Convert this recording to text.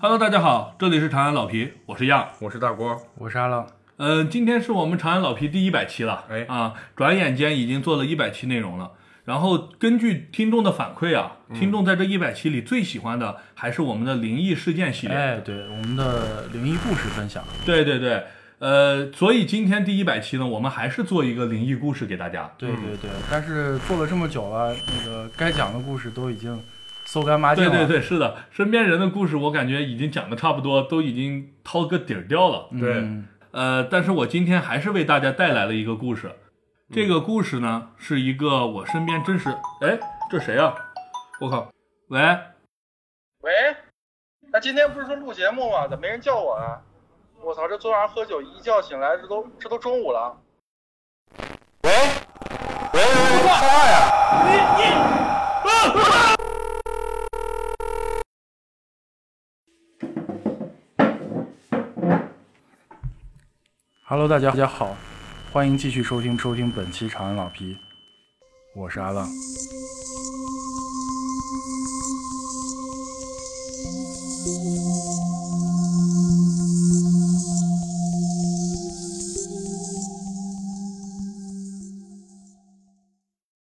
Hello，大家好，这里是长安老皮，我是样。我是大郭，我是阿浪，呃，今天是我们长安老皮第一百期了，哎。啊，转眼间已经做了一百期内容了。然后根据听众的反馈啊，听众在这一百期里最喜欢的还是我们的灵异事件系列。哎，对，我们的灵异故事分享，对对对，呃，所以今天第一百期呢，我们还是做一个灵异故事给大家。对对对，但是做了这么久了，那个该讲的故事都已经搜干抹净了，对对对，是的，身边人的故事我感觉已经讲的差不多，都已经掏个底儿掉了。对嗯呃，但是我今天还是为大家带来了一个故事。这个故事呢，是一个我身边真实，哎，这谁啊？我靠，喂，喂，那今天不是说录节目吗？咋没人叫我啊？我操，这昨晚上喝酒一觉醒来，这都这都中午了。喂，喂喂喂，说话呀！Hello，大家大家好，欢迎继续收听收听本期长安老皮，我是阿浪。